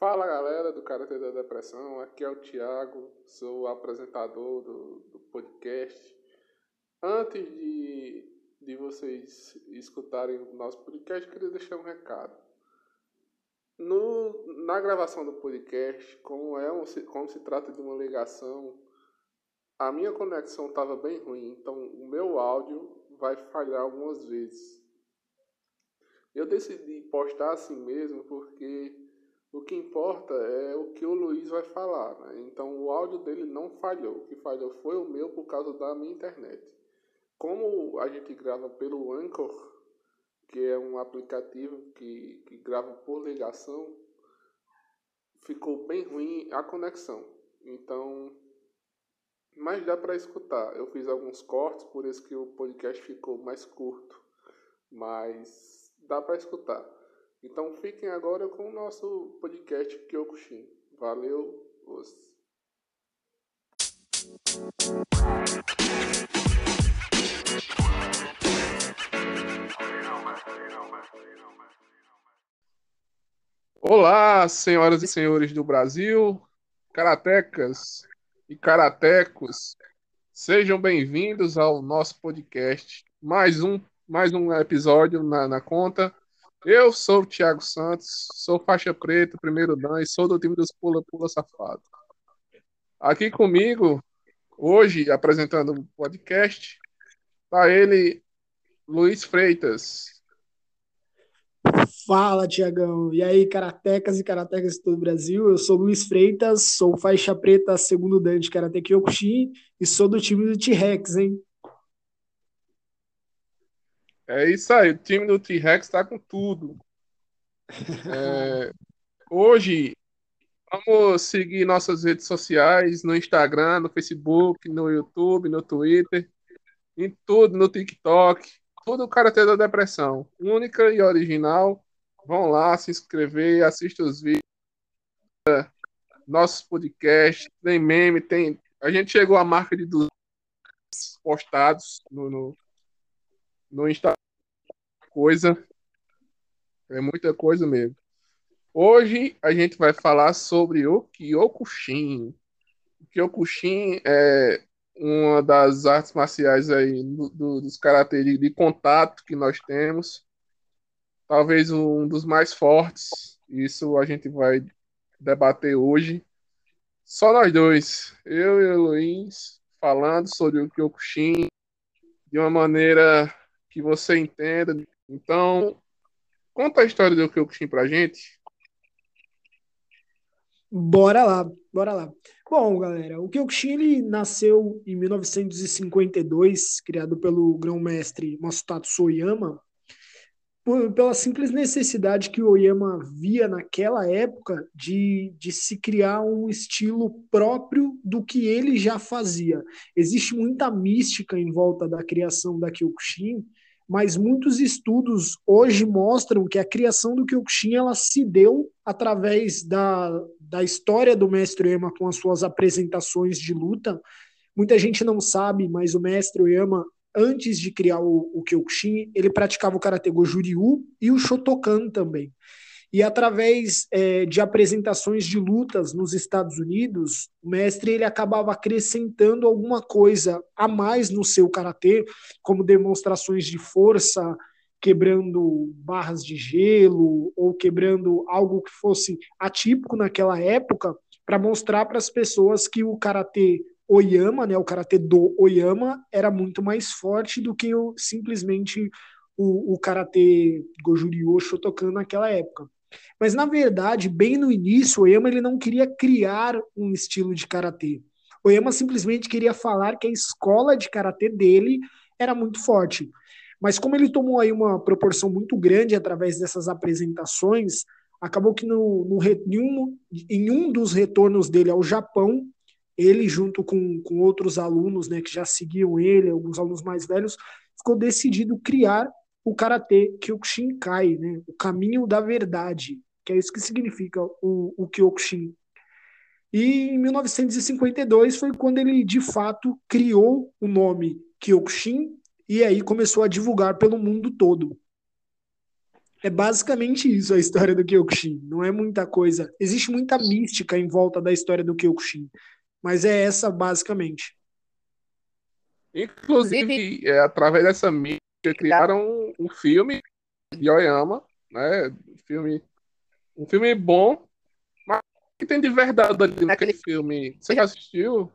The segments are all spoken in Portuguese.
Fala galera do Karatê da Depressão, aqui é o Thiago, sou apresentador do, do podcast. Antes de, de vocês escutarem o nosso podcast, eu queria deixar um recado. No, na gravação do podcast, como, é um, como se trata de uma ligação, a minha conexão estava bem ruim, então o meu áudio vai falhar algumas vezes. Eu decidi postar assim mesmo porque o que importa é o que o Luiz vai falar, né? Então o áudio dele não falhou. O que falhou foi o meu por causa da minha internet. Como a gente grava pelo Anchor, que é um aplicativo que, que grava por ligação, ficou bem ruim a conexão. Então, mas dá para escutar. Eu fiz alguns cortes, por isso que o podcast ficou mais curto. Mas dá para escutar. Então fiquem agora com o nosso podcast Kyokushin. Valeu, os. Olá, senhoras e senhores do Brasil, karatecas e karatecos, sejam bem-vindos ao nosso podcast. Mais um, mais um episódio na, na conta. Eu sou o Thiago Santos, sou faixa preta, primeiro dan e sou do time dos Pula Pula Safado. Aqui comigo, hoje, apresentando o podcast, está ele, Luiz Freitas. Fala, Tiagão. E aí, karatecas e karatecas de todo o Brasil? Eu sou Luiz Freitas, sou faixa preta, segundo dan de Karate Kyokushin e sou do time do T-Rex, hein? É isso aí, o time do T-Rex está com tudo. É, hoje, vamos seguir nossas redes sociais, no Instagram, no Facebook, no YouTube, no Twitter, em tudo, no TikTok, tudo o Karatê da Depressão. Única e original. Vão lá se inscrever, assista os vídeos, nossos podcasts, tem meme, tem. A gente chegou à marca de 200 postados no, no, no Instagram coisa. É muita coisa mesmo. Hoje a gente vai falar sobre o Kyokushin. O Kyokushin é uma das artes marciais aí do, do, dos karatê de, de contato que nós temos. Talvez um dos mais fortes. Isso a gente vai debater hoje. Só nós dois, eu e o Luiz, falando sobre o Kyokushin de uma maneira que você entenda, então, conta a história do Kyokushin pra gente. Bora lá, bora lá. Bom, galera, o Kyokushin ele nasceu em 1952, criado pelo grão-mestre Masutatsu Oyama, pela simples necessidade que o Oyama via naquela época de, de se criar um estilo próprio do que ele já fazia. Existe muita mística em volta da criação da Kyokushin, mas muitos estudos hoje mostram que a criação do Kyokushin ela se deu através da, da história do mestre Ema com as suas apresentações de luta. Muita gente não sabe, mas o mestre Ema, antes de criar o, o Kyokushin, ele praticava o Karate Goju-Ryu e o Shotokan também. E através é, de apresentações de lutas nos Estados Unidos, o mestre ele acabava acrescentando alguma coisa a mais no seu karatê, como demonstrações de força, quebrando barras de gelo ou quebrando algo que fosse atípico naquela época, para mostrar para as pessoas que o karatê Oyama, né, o karatê do Oyama, era muito mais forte do que o, simplesmente o, o karatê Goju-Ryu Shotokan naquela época. Mas na verdade, bem no início, Oyama ele não queria criar um estilo de karatê. Oyama simplesmente queria falar que a escola de karatê dele era muito forte. Mas como ele tomou aí uma proporção muito grande através dessas apresentações, acabou que no, no em, um, em um dos retornos dele ao Japão, ele junto com, com outros alunos né, que já seguiam ele, alguns alunos mais velhos, ficou decidido criar o karatê Kyokushinkai, né? o caminho da verdade, que é isso que significa o, o Kyokushin. E em 1952 foi quando ele de fato criou o nome Kyokushin e aí começou a divulgar pelo mundo todo. É basicamente isso a história do Kyokushin. Não é muita coisa. Existe muita mística em volta da história do Kyokushin. Mas é essa basicamente. Inclusive, é, através dessa mística, criaram um, um filme de Oyama, né? Filme, um filme bom, mas que tem de verdade ali naquele filme. Você já assistiu?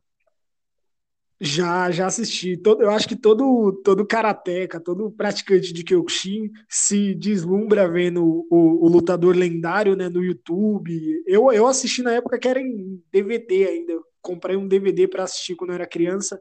Já, já assisti. Todo, eu acho que todo, todo karateca, todo praticante de Kyokushin se deslumbra vendo o, o, lutador lendário né, no YouTube. Eu, eu assisti na época que era em DVD ainda. Eu comprei um DVD para assistir quando eu era criança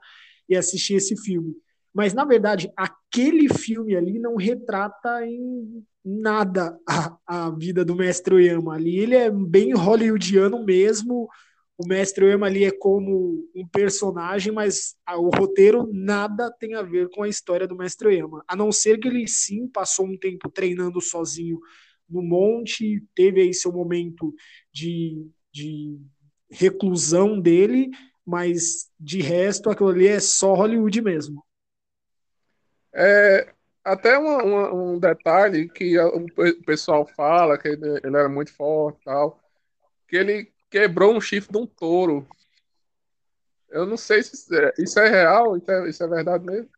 e assisti esse filme. Mas, na verdade, aquele filme ali não retrata em nada a, a vida do mestre Oyama. Ali ele é bem hollywoodiano mesmo o mestre Oyama ali é como um personagem, mas o roteiro nada tem a ver com a história do mestre Oyama. A não ser que ele sim passou um tempo treinando sozinho no monte, teve aí seu momento de, de reclusão dele, mas de resto aquilo ali é só Hollywood mesmo. É, até uma, uma, um detalhe que o pessoal fala que ele, ele era muito forte tal, que ele quebrou um chifre de um touro. Eu não sei se isso é, isso é real, isso é, isso é verdade mesmo.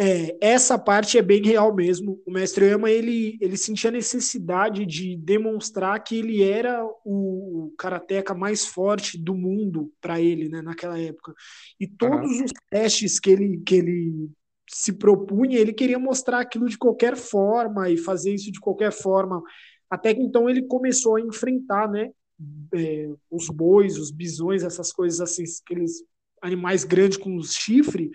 É, essa parte é bem real mesmo. O mestre Oyama, ele, ele sentia necessidade de demonstrar que ele era o karateca mais forte do mundo para ele, né, naquela época. E todos uhum. os testes que ele, que ele se propunha, ele queria mostrar aquilo de qualquer forma e fazer isso de qualquer forma. Até que então ele começou a enfrentar, né, é, os bois, os bisões, essas coisas assim, aqueles animais grandes com os chifres.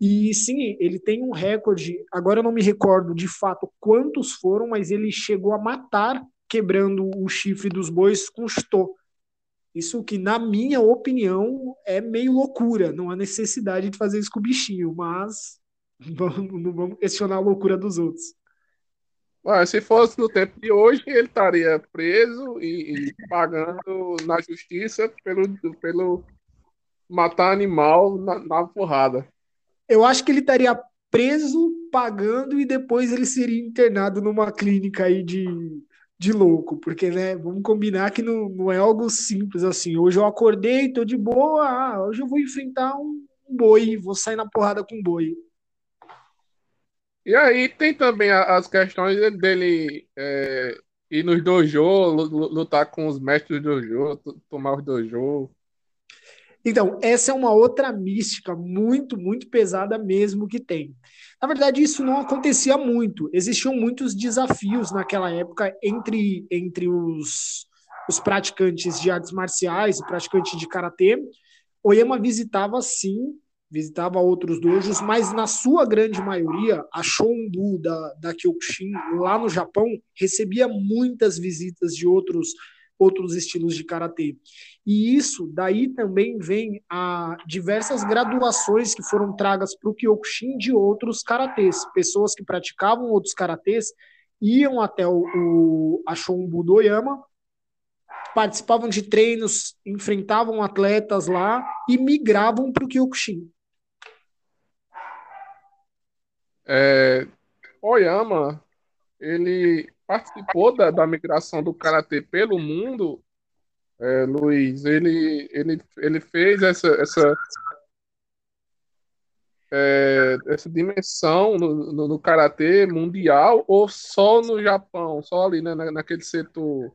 E sim, ele tem um recorde. Agora eu não me recordo de fato quantos foram, mas ele chegou a matar quebrando o chifre dos bois com chutô. Isso que, na minha opinião, é meio loucura. Não há necessidade de fazer isso com o bichinho, mas vamos, não vamos questionar a loucura dos outros. Mas se fosse no tempo de hoje, ele estaria preso e, e pagando na justiça pelo, pelo matar animal na, na porrada. Eu acho que ele estaria preso, pagando e depois ele seria internado numa clínica aí de, de louco, porque, né, vamos combinar que não, não é algo simples assim. Hoje eu acordei, tô de boa, ah, hoje eu vou enfrentar um boi, vou sair na porrada com um boi. E aí tem também as questões dele é, ir nos dojo, lutar com os mestres do dojo, tomar os dojo. Então, essa é uma outra mística muito, muito pesada mesmo que tem. Na verdade, isso não acontecia muito. Existiam muitos desafios naquela época entre, entre os, os praticantes de artes marciais e praticantes de karatê. Oyama visitava, sim, visitava outros dojos, mas na sua grande maioria, a Shonbu da, da Kyokushin, lá no Japão, recebia muitas visitas de outros outros estilos de karatê. E isso daí também vem a diversas graduações que foram tragas para o Kyokushin de outros karatês, pessoas que praticavam outros karatês iam até o, o a Shonbu do Oyama participavam de treinos, enfrentavam atletas lá e migravam para o Kyokushin. É, Oyama, ele participou da, da migração do karatê pelo mundo, é, Luiz. Ele, ele, ele fez essa, essa, é, essa dimensão no, no, no karatê mundial ou só no Japão, só ali né, naquele setor?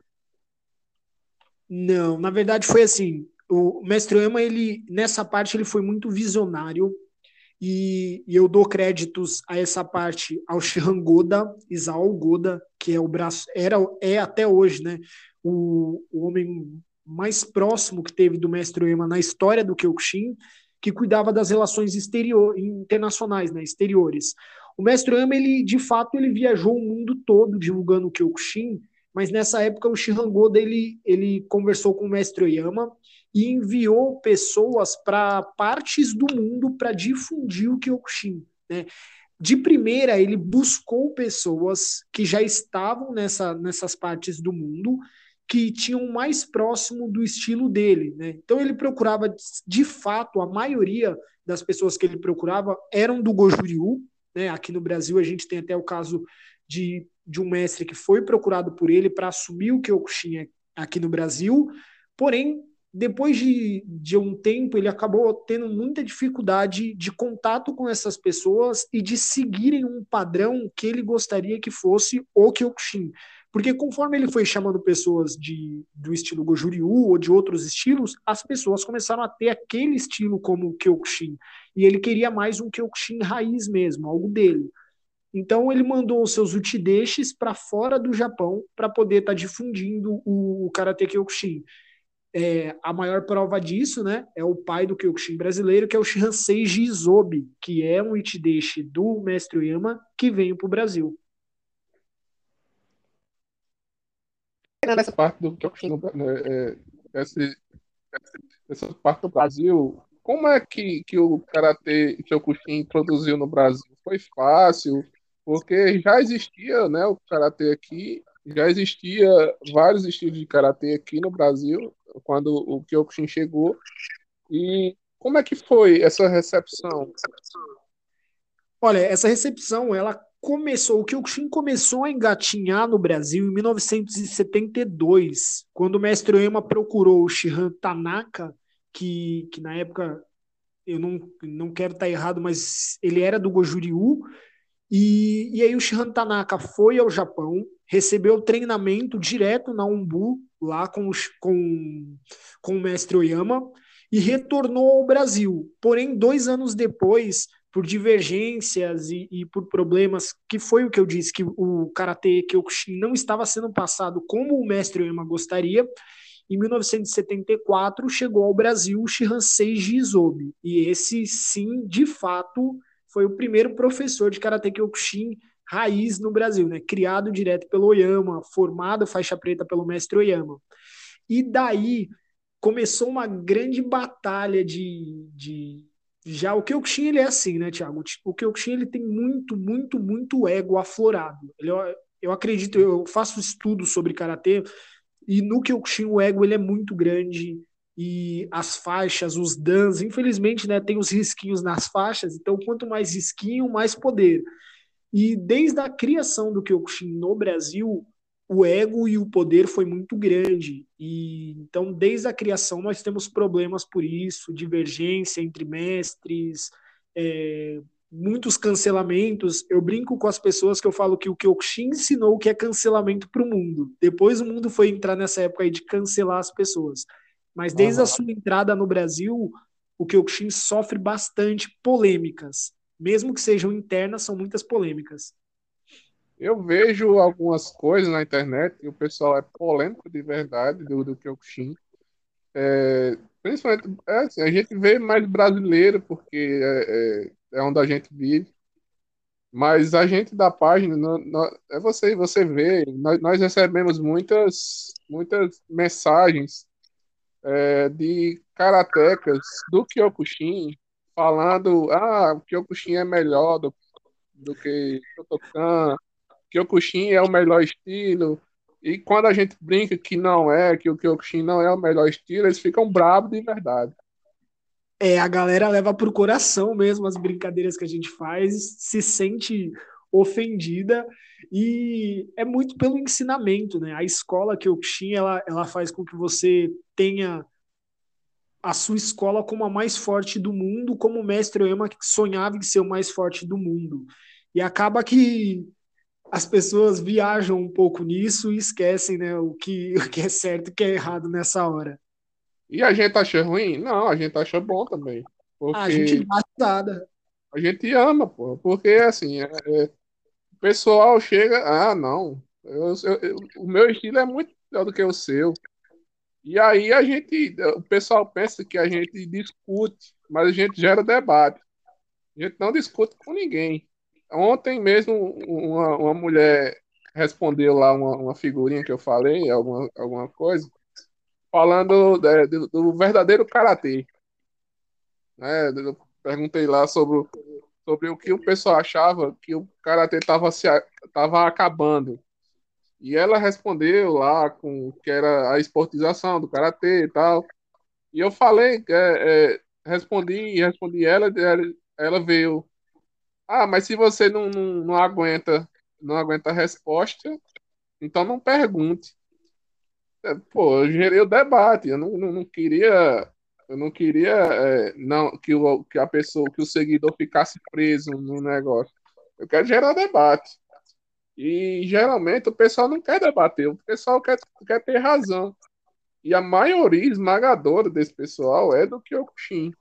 Não, na verdade foi assim. O mestre Oyama, ele nessa parte ele foi muito visionário e, e, eu dou créditos a essa parte ao Shihan Goda, Isao Goda, que é o braço, era, é até hoje, né, o, o homem mais próximo que teve do mestre Oyama na história do Kyokushin, que cuidava das relações exterior, internacionais, né, exteriores. O mestre Oyama, ele, de fato, ele viajou o mundo todo divulgando o Kyokushin, mas nessa época o Shihan Goda, ele, ele conversou com o mestre Oyama e enviou pessoas para partes do mundo para difundir o Kyokushin. Né? De primeira, ele buscou pessoas que já estavam nessa, nessas partes do mundo, que tinham mais próximo do estilo dele. Né? Então, ele procurava, de fato, a maioria das pessoas que ele procurava eram do Goju Ryu. Né? Aqui no Brasil, a gente tem até o caso de de um mestre que foi procurado por ele para assumir o Kyokushin aqui no Brasil, porém, depois de, de um tempo, ele acabou tendo muita dificuldade de contato com essas pessoas e de seguirem um padrão que ele gostaria que fosse o Kyokushin. Porque conforme ele foi chamando pessoas de, do estilo Goju-Ryu ou de outros estilos, as pessoas começaram a ter aquele estilo como Kyokushin. E ele queria mais um Kyokushin raiz mesmo, algo dele. Então ele mandou os seus utideixes para fora do Japão para poder estar tá difundindo o, Karate Kyokushin. É, a maior prova disso né, é o pai do Kyokushin brasileiro, que é o Shihansei Jizobi, que é um itideshi do mestre Oyama que veio para o Brasil. nessa parte do costumo, né, é, essa, parte do Brasil, como é que, que o Karatê Kyokushin introduziu no Brasil? Foi fácil, porque já existia né, o Karatê aqui, já existia vários estilos de Karatê aqui no Brasil, quando o Kyokushin chegou. E como é que foi essa recepção? Olha, essa recepção, ela começou, o Kyokushin começou a engatinhar no Brasil em 1972, quando o mestre Oyama procurou o Shihan Tanaka, que, que na época, eu não, não quero estar errado, mas ele era do Goju-Ryu, e, e aí o Shihan Tanaka foi ao Japão, recebeu treinamento direto na Umbu, lá com, com, com o mestre Oyama, e retornou ao Brasil. Porém, dois anos depois, por divergências e, e, por problemas, que foi o que eu disse, que o Karate Kyokushin não estava sendo passado como o mestre Oyama gostaria, em 1974 chegou ao Brasil o Shihansei Jizobi, e esse sim, de fato, foi o primeiro professor de Karate Kyokushin raiz no Brasil, né? criado direto pelo Oyama, formado faixa preta pelo mestre Oyama. E daí começou uma grande batalha de, de já o Kyokushin, ele é assim, né, Thiago? O Kyokushin, ele tem muito, muito, muito ego aflorado. Ele, eu acredito, eu faço estudos sobre Karatê, e no Kyokushin o ego, ele é muito grande, e as faixas, os dans, infelizmente, né, tem os risquinhos nas faixas, então quanto mais risquinho, mais poder. E desde a criação do Kyokushin no Brasil, o ego e o poder foi muito grande. E então, desde a criação, nós temos problemas por isso, divergência entre mestres, é, muitos cancelamentos. Eu brinco com as pessoas que eu falo que o Kyokushin ensinou o que é cancelamento para o mundo. Depois o mundo foi entrar nessa época aí de cancelar as pessoas. Mas desde uhum. a sua entrada no Brasil, o Kyokushin sofre bastante polêmicas. Mesmo que sejam internas, são muitas polêmicas. Eu vejo algumas coisas na internet e o pessoal é polêmico de verdade do, do Kyokushin. É, principalmente, é assim, a gente vê mais brasileiro, porque é, é, é, onde a gente vive. Mas a gente da página, é você, você vê, nós, nós, recebemos muitas, muitas mensagens é, de karatecas do Kyokushin falando, ah, o Kyokushin é melhor do, do que Shotokan, Kyokushin é o melhor estilo. E quando a gente brinca que não é, que o Kyokushin não é o melhor estilo, eles ficam bravos de verdade. É, a galera leva pro coração mesmo as brincadeiras que a gente faz, se sente ofendida e é muito pelo ensinamento, né? A escola Kyokushin, ela, ela faz com que você tenha a sua escola como a mais forte do mundo, como o mestre Oyama que sonhava em ser o mais forte do mundo. E acaba que as pessoas viajam um pouco nisso e esquecem né, o, que, o que é certo e o que é errado nessa hora. E a gente acha ruim? Não, a gente acha bom também. Porque a gente dá risada. A gente ama, pô. Porque, assim, é, é, pessoal chega... Ah, não. Eu, eu, eu, o meu estilo é muito melhor do que o seu. E aí a gente... O pessoal pensa que a gente discute, mas a gente gera debate. A gente não discute com ninguém. Ontem mesmo uma, uma mulher respondeu lá uma, uma figurinha que eu falei, alguma, alguma coisa, falando é, do, do, verdadeiro karatê. Né? Eu perguntei lá sobre, sobre o que o pessoal achava que o karatê estava tava acabando. E ela respondeu lá com que era a esportização do karatê e tal. E eu falei, é, é, respondi, respondi ela, ela veio ah, mas se você não, não, não aguenta não aguenta a resposta, então não pergunte. É, pô, eu gerei o debate, eu não, não, não queria eu não queria é, não que, o, que a pessoa, que o seguidor ficasse preso no negócio. Eu quero gerar debate. E geralmente o pessoal não quer debater, o pessoal quer, quer ter razão. E a maioria esmagadora desse pessoal é do Kyokushin.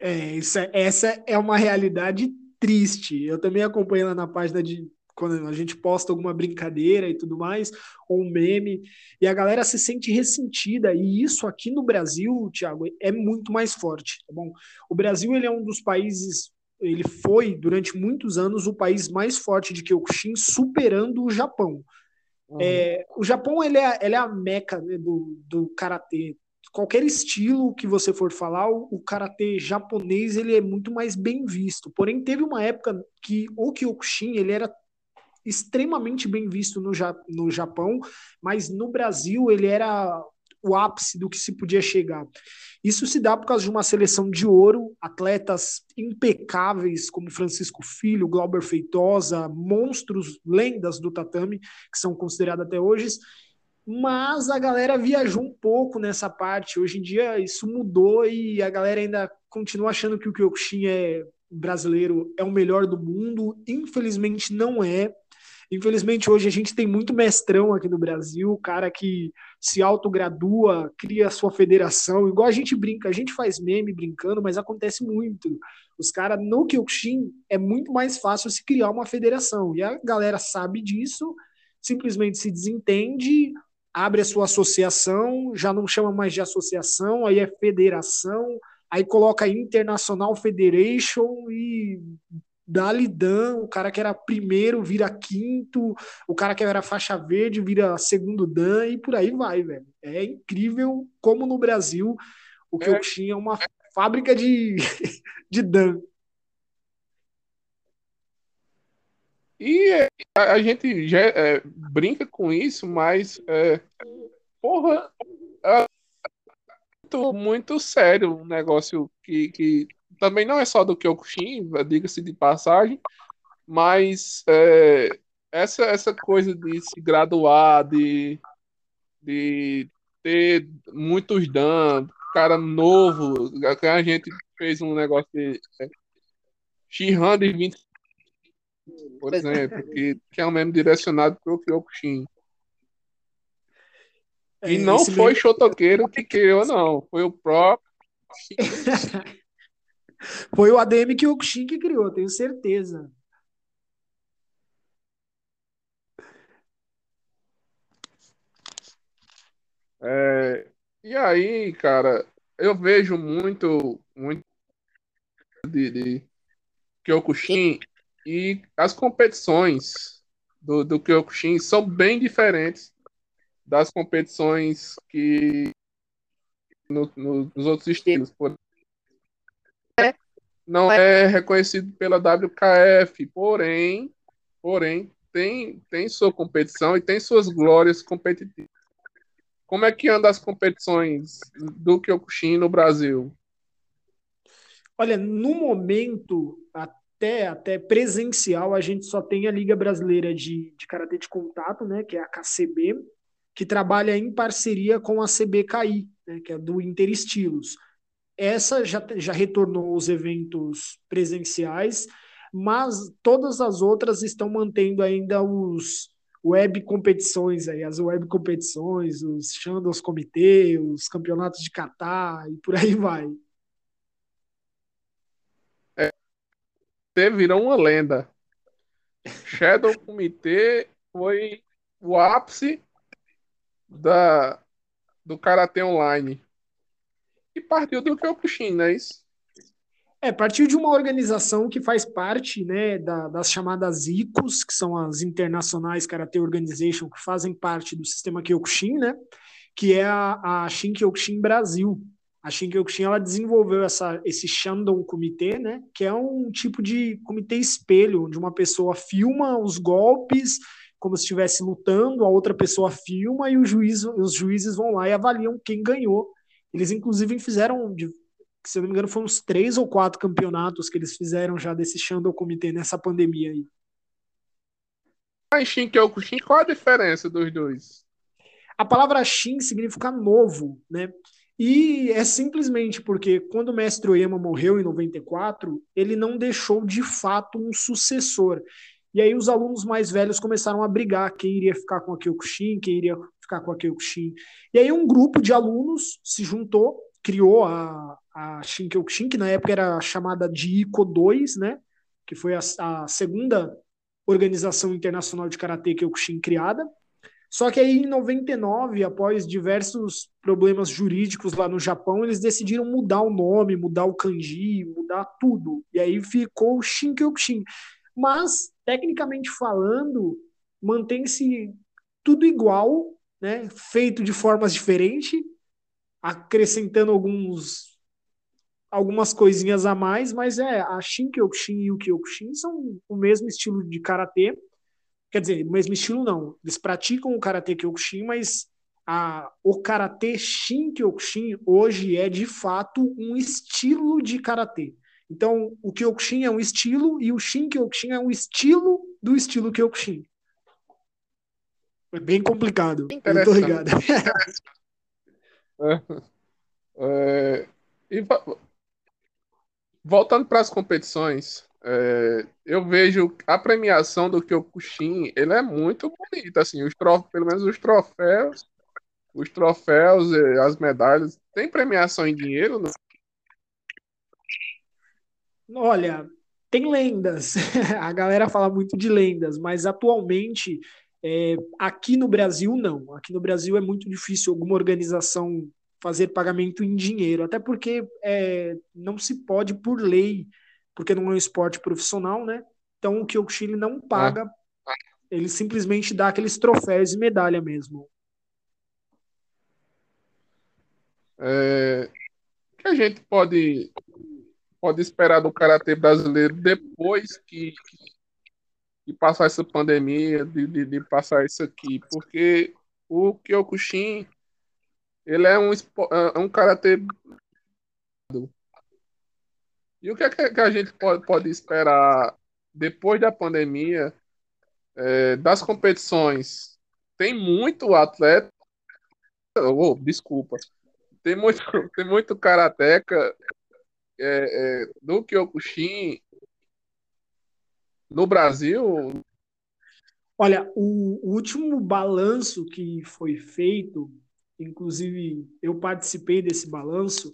É, isso é, essa é uma realidade triste. Eu também acompanho lá na página de quando a gente posta alguma brincadeira e tudo mais, ou um meme, e a galera se sente ressentida, e isso aqui no Brasil, Thiago, é muito mais forte, tá bom? O Brasil, ele é um dos países, ele foi, durante muitos anos, o país mais forte de Kyokushin, superando o Japão. Uhum. É, o Japão, ele é, ele é a meca né, do, do Karatê, qualquer estilo que você for falar, o, o karatê japonês ele é muito mais bem visto. Porém, teve uma época que o Kyokushin ele era extremamente bem visto no, no Japão, mas no Brasil ele era o ápice do que se podia chegar. Isso se dá por causa de uma seleção de ouro, atletas impecáveis como Francisco Filho, Glauber Feitosa, monstros, lendas do tatame, que são considerados até hoje, mas a galera viajou um pouco nessa parte. Hoje em dia isso mudou e a galera ainda continua achando que o Kyokushin é brasileiro é o melhor do mundo. Infelizmente não é. Infelizmente, hoje a gente tem muito mestrão aqui no Brasil, cara que se autogradua, cria sua federação, igual a gente brinca, a gente faz meme brincando, mas acontece muito. Os caras no Kyokushin é muito mais fácil se criar uma federação, e a galera sabe disso, simplesmente se desentende, abre a sua associação, já não chama mais de associação, aí é federação, aí coloca International Federation e dali Dan, o cara que era primeiro vira quinto, o cara que era faixa verde vira segundo Dan e por aí vai, velho. É incrível como no Brasil o que é. eu tinha uma fábrica de, de Dan. E a, a gente já é, brinca com isso, mas é, porra, é muito, muito sério um negócio que, que também não é só do Kyokushin, diga-se de passagem, mas é, essa, essa coisa de se graduar, de, de ter muitos danos, cara novo, a gente fez um negócio de é, Shihan de 20, por exemplo, que, que é um meme direcionado para o Kyokushin. E é, não foi o Shotoqueiro que criou, não. Foi o próprio. Foi o ADM que o Kushin que criou, tenho certeza. É, e aí, cara, eu vejo muito, muito de, de Kyokushin e as competições do, do Kyokushin são bem diferentes das competições que no, no, nos outros estilos. Por não é reconhecido pela WKF, porém, porém tem, tem sua competição e tem suas glórias competitivas. Como é que anda as competições do Kyokushin no Brasil? Olha, no momento, até, até presencial, a gente só tem a Liga Brasileira de, de Karatê de Contato, né, que é a KCB, que trabalha em parceria com a CBKI, né, que é do Interestilos. Essa já, já retornou os eventos presenciais, mas todas as outras estão mantendo ainda os web competições aí, as web competições, os Shandons Comitê, os campeonatos de Catar e por aí vai. É, virou uma lenda. Shadow Comitê foi o ápice da, do Karatê Online e partiu do Kyokushin, não é isso? É, partiu de uma organização que faz parte né, da, das chamadas ICOs, que são as Internacionais Karate Organization, que fazem parte do sistema Kyokushin, né, que é a, a Shin Kyokushin Brasil. A Shin Kyokushin ela desenvolveu essa, esse Shandong Comitê, né, que é um tipo de comitê espelho, onde uma pessoa filma os golpes como se estivesse lutando, a outra pessoa filma e juiz, os juízes vão lá e avaliam quem ganhou eles, inclusive, fizeram, se eu não me engano, foram uns três ou quatro campeonatos que eles fizeram já desse Shandong Comitê nessa pandemia aí. em Shin-Kyokushin, qual a diferença dos dois? A palavra Shin significa novo, né? E é simplesmente porque quando o mestre Oyama morreu em 94, ele não deixou de fato um sucessor. E aí os alunos mais velhos começaram a brigar quem iria ficar com a Kyokushin, quem iria ficar com a Kyokushin. E aí um grupo de alunos se juntou, criou a, a Shin-Kyokushin, que na época era chamada de ICO 2, né? Que foi a, a segunda organização internacional de karatê Kyokushin criada. Só que aí em 99, após diversos problemas jurídicos lá no Japão, eles decidiram mudar o nome, mudar o kanji, mudar tudo. E aí ficou Shinkyokushin. Mas, tecnicamente falando, mantém-se tudo igual, né? feito de formas diferentes, acrescentando alguns algumas coisinhas a mais, mas é a Shinkyokushin e o Kyokushin são o mesmo estilo de karatê, Quer dizer, o mesmo estilo não. Eles praticam o Karate Kyokushin, mas a, o Karate Shin Kyokushin hoje é de fato um estilo de Karatê. Então, o Kyokushin é um estilo e o Shin Kyokushin é um estilo do estilo Kyokushin. É bem complicado. Eu tô ligado. é, é, e voltando para as competições, é, eu vejo a premiação do Kyokushin, ele é muito bonita, assim, os trof, pelo menos os troféus, os troféus, as medalhas, tem premiação em dinheiro? Não? Olha, tem lendas. A galera fala muito de lendas, mas atualmente é, aqui no Brasil não. Aqui no Brasil é muito difícil alguma organização fazer pagamento em dinheiro, até porque é, não se pode por lei porque não é um esporte profissional, né? Então o Kyokushin não paga, ah. ele simplesmente dá aqueles troféus e medalha mesmo. É, o que a gente pode pode esperar do karatê brasileiro depois que, que passar essa pandemia, de, de, de, passar isso aqui? Porque o Kyokushin ele é um, é um karatê e o que, é que a gente pode, pode esperar depois da pandemia é, das competições? Tem muito atleta. Oh, desculpa. Tem muito, tem muito karateca é, é, do Kyokushin no Brasil. Olha, o, último balanço que foi feito, inclusive eu participei desse balanço,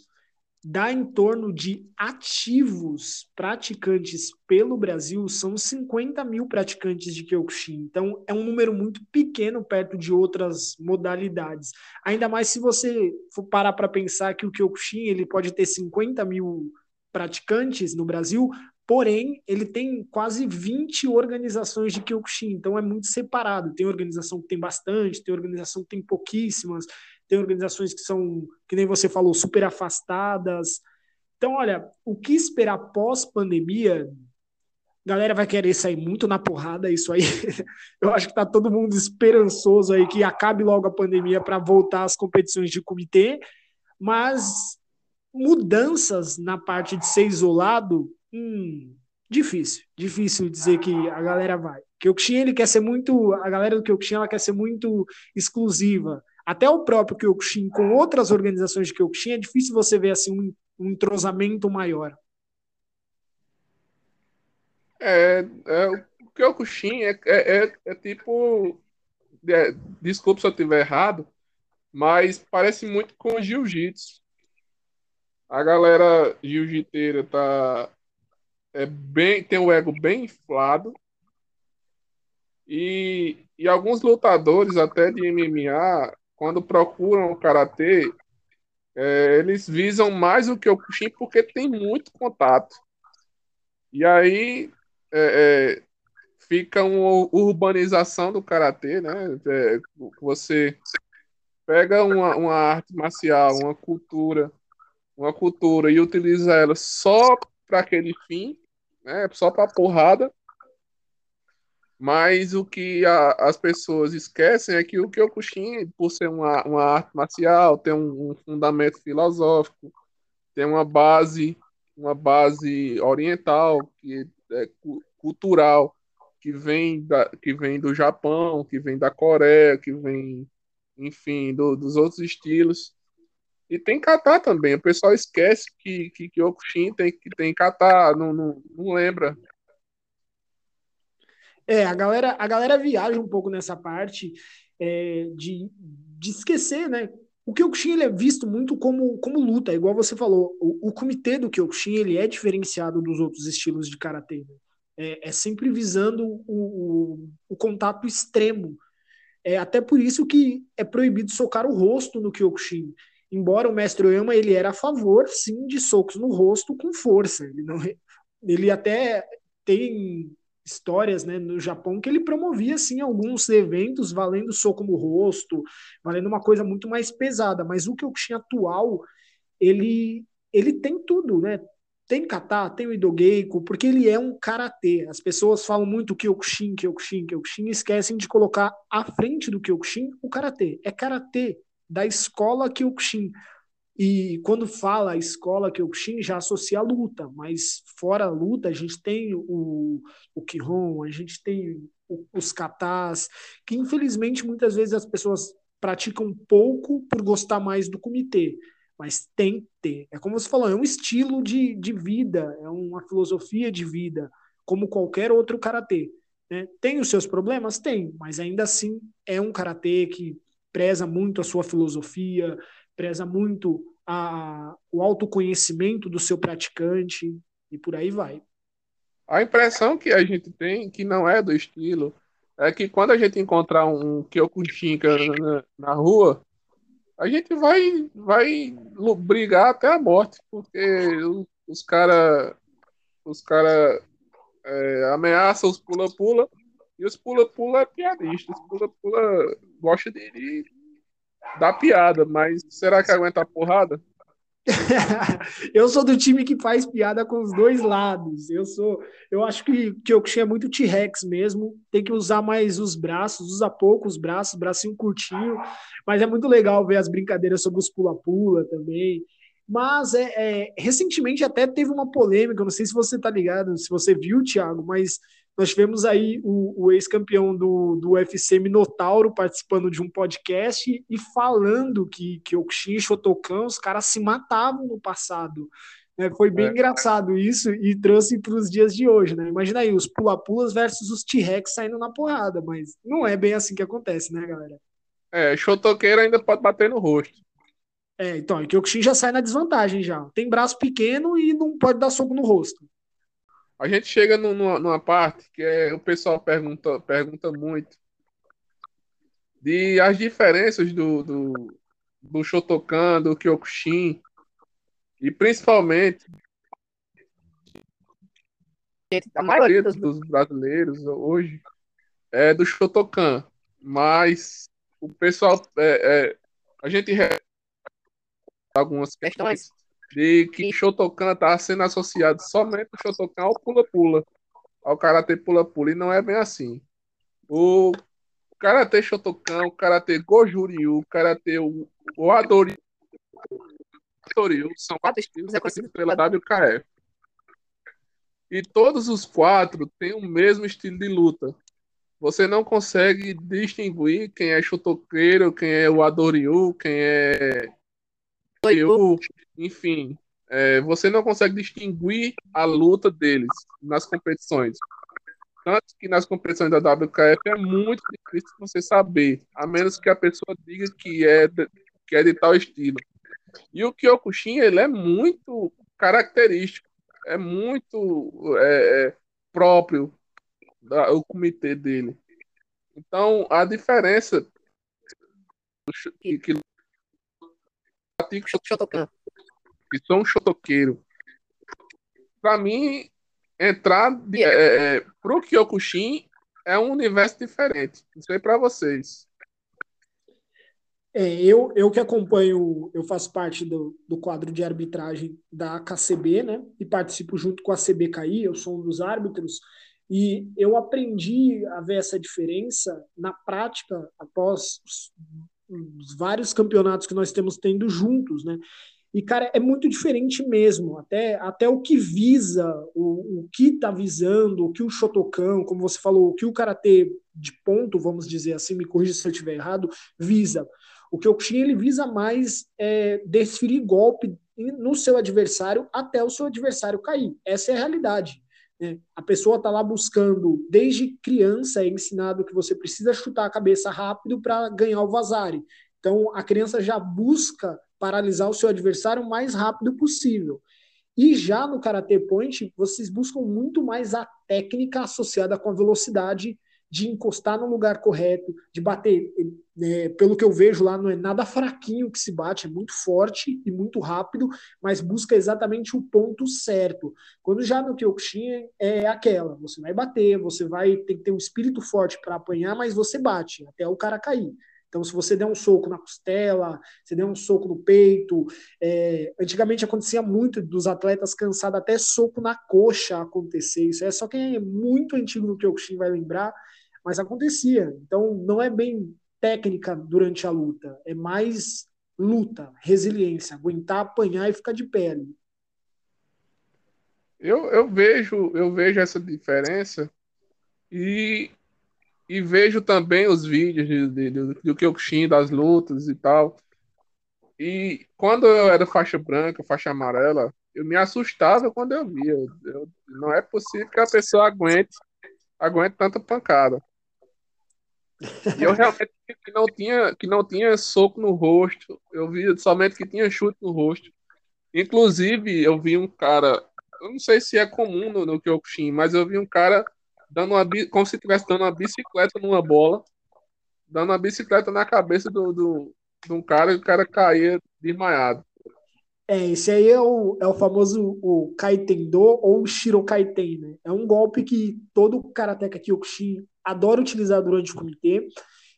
dá em torno de ativos praticantes pelo Brasil, são 50 mil praticantes de Kyokushin. Então, é um número muito pequeno perto de outras modalidades. Ainda mais se você for parar para pensar que o Kyokushin ele pode ter 50 mil praticantes no Brasil, porém, ele tem quase 20 organizações de Kyokushin, então é muito separado. Tem organização que tem bastante, tem organização que tem pouquíssimas tem organizações que são, que nem você falou, super afastadas. Então, olha, o que esperar pós-pandemia? Galera vai querer sair muito na porrada, isso aí. Eu acho que tá todo mundo esperançoso aí que acabe logo a pandemia para voltar às competições de comitê, mas mudanças na parte de ser isolado, hum, difícil, difícil dizer que a galera vai. Kyokushin, ele quer ser muito, a galera do Kyokushin, ela quer ser muito exclusiva. Até o próprio Kyokushin com outras organizações de Kyokushin é difícil você ver assim um, um entrosamento maior. É, é, o Kyokushin é, é, é, é tipo. É, desculpa se eu estiver errado, mas parece muito com jiu-jitsu. A galera jiu-jiteira tá. É bem, tem o ego bem inflado. E, e alguns lutadores, até de MMA, quando procuram o karatê, é, eles visam mais o Kyokushin porque tem muito contato. E aí é, é, fica uma urbanização do karatê, né? É, você pega uma, uma arte marcial, uma cultura, uma cultura e utiliza ela só para aquele fim, né? Só para porrada mas o que a, as pessoas esquecem é que o Kyokushin, por ser uma, uma arte marcial, tem um, um, fundamento filosófico, tem uma base, uma base oriental, que é cultural, que vem, da, que vem do Japão, que vem da Coreia, que vem, enfim, do, dos outros estilos. E tem kata também. O pessoal esquece que, que Kyokushin tem, que tem kata, não, não, não lembra. É, a galera, a galera viaja um pouco nessa parte é, de, de esquecer, né? O Kyokushin ele é visto muito como, como luta, igual você falou. O, o comitê do Kyokushin ele é diferenciado dos outros estilos de karatê. Né? É, é, sempre visando o, o, o contato extremo. É até por isso que é proibido socar o rosto no Kyokushin. Embora o mestre Oyama ele era a favor, sim, de socos no rosto com força. Ele, não, ele até tem histórias né, no Japão que ele promovia assim alguns eventos valendo soco no rosto, valendo uma coisa muito mais pesada, mas o Kyokushin atual, ele ele tem tudo, né? Tem kata, tem o Idogeiko, porque ele é um karatê. As pessoas falam muito Kyokushin, Kyokushin, Kyokushin, e esquecem de colocar à frente do Kyokushin o karatê. É karatê da escola Kyokushin. E quando fala a escola Kyokushin, já associa a luta, mas fora a luta, a gente tem o, o Kihon, a gente tem o, os katas, que infelizmente muitas vezes as pessoas praticam pouco por gostar mais do comitê, mas tem que ter. É como você falou, é um estilo de, de vida, é uma filosofia de vida, como qualquer outro karatê. Né? Tem os seus problemas? Tem, mas ainda assim é um karatê que preza muito a sua filosofia, preza muito a, o autoconhecimento do seu praticante e por aí vai. A impressão que a gente tem, que não é do estilo, é que quando a gente encontrar um Kyokushinka na, na rua, a gente vai, vai brigar até a morte, porque os, caras os cara, é, ameaçam os pula-pula e os pula-pula é piadista. Os pula-pula gosta de, de dá piada, mas será que aguenta a porrada? eu sou do time que faz piada com os dois lados. Eu sou, eu acho que Kyokushin é muito T-Rex mesmo. Tem que usar mais os braços, usa pouco os braços, bracinho curtinho. Mas é muito legal ver as brincadeiras sobre os pula-pula também. Mas é, é, recentemente até teve uma polêmica. Não sei se você tá ligado, se você viu, Thiago, mas nós tivemos aí o, o ex-campeão do, do UFC Minotauro participando de um podcast e falando que, que Okushin e Shotokan, os caras se matavam no passado. Né? Foi bem é. engraçado isso e trouxe para os dias de hoje. Né? Imagina aí, os pula-pulas versus os T-Rex saindo na porrada, mas não é bem assim que acontece, né, galera? É, Shotoqueiro ainda pode bater no rosto. É, então, é que o Okushin já sai na desvantagem já. Tem braço pequeno e não pode dar soco no rosto. A gente chega numa, numa parte que é, o pessoal pergunta, pergunta muito de as diferenças do, do, do Shotokan, do Kyokushin, e principalmente a maioria dos brasileiros hoje é do Shotokan, mas o pessoal é, é a gente algumas questões de que Shotokan está sendo associado somente o Shotokan ao pula-pula, ao Karate pula-pula, e não é bem assim. O Karate Shotokan, o Karate Gojuryu, o Karate o Adori são quatro estilos reconhecidos pela WKF. E todos os quatro têm o mesmo estilo de luta. Você não consegue distinguir quem é Shotokeiro, quem é o Adoryu, quem é eu, enfim, é, você não consegue distinguir a luta deles nas competições. Tanto que nas competições da WKF é muito difícil você saber, a menos que a pessoa diga que é de, que é de tal estilo. E o Kyokushin, ele é muito característico, é muito é, é, próprio da, o comitê dele. Então, a diferença que, que. E sou um shotoqueiro. Pra mim, entrar de, é, é, é, pro Kyokushin é um universo diferente. Não sei pra vocês. É, eu, eu que acompanho, eu faço parte do, do quadro de arbitragem da KCB, né? E participo junto com a CBKI, eu sou um dos árbitros. E eu aprendi a ver essa diferença na prática após os vários campeonatos que nós temos tendo juntos, né? E, cara, é muito diferente mesmo. Até, até o que visa, o, o que tá visando, o que o Shotokan, como você falou, o que o Karatê de ponto, vamos dizer assim, me corrija se eu estiver errado, visa. O Kyokushin, ele visa mais é, desferir golpe no seu adversário até o seu adversário cair. Essa é a realidade. Né? A pessoa está lá buscando, desde criança, é ensinado que você precisa chutar a cabeça rápido para ganhar o vazare. Então, a criança já busca paralisar o seu adversário o mais rápido possível. E já no Karate Point, vocês buscam muito mais a técnica associada com a velocidade de encostar no lugar correto, de bater. É, pelo que eu vejo lá, não é nada fraquinho que se bate, é muito forte e muito rápido, mas busca exatamente o ponto certo. Quando já no Kyokushin é aquela, você vai bater, você vai ter que ter um espírito forte para apanhar, mas você bate até o cara cair. Então, se você der um soco na costela, se der um soco no peito, é, antigamente acontecia muito dos atletas cansados até soco na coxa acontecer. Isso é só quem é muito antigo no Kyokushin vai lembrar mas acontecia. Então, não é bem técnica durante a luta, é mais luta, resiliência, aguentar apanhar e ficar de ali. Eu, eu vejo eu vejo essa diferença e, e vejo também os vídeos de, de, de, do Kyokushin, das lutas e tal. E quando eu era faixa branca, faixa amarela, eu me assustava quando eu via. Eu, não é possível que a pessoa aguente, aguente tanta pancada. E eu realmente que não tinha que não tinha soco no rosto. Eu vi somente que tinha chute no rosto. Inclusive, eu vi um cara, eu não sei se é comum no, no Kyokushin, mas eu vi um cara dando uma como se estivesse dando uma bicicleta numa bola, dando uma bicicleta na cabeça do, do, de um cara e o cara caía desmaiado. É, esse aí é o, é o famoso o Kaitendo ou Shirokaiten, né? É um golpe que todo karateka Kyokushin adora utilizar durante o comitê.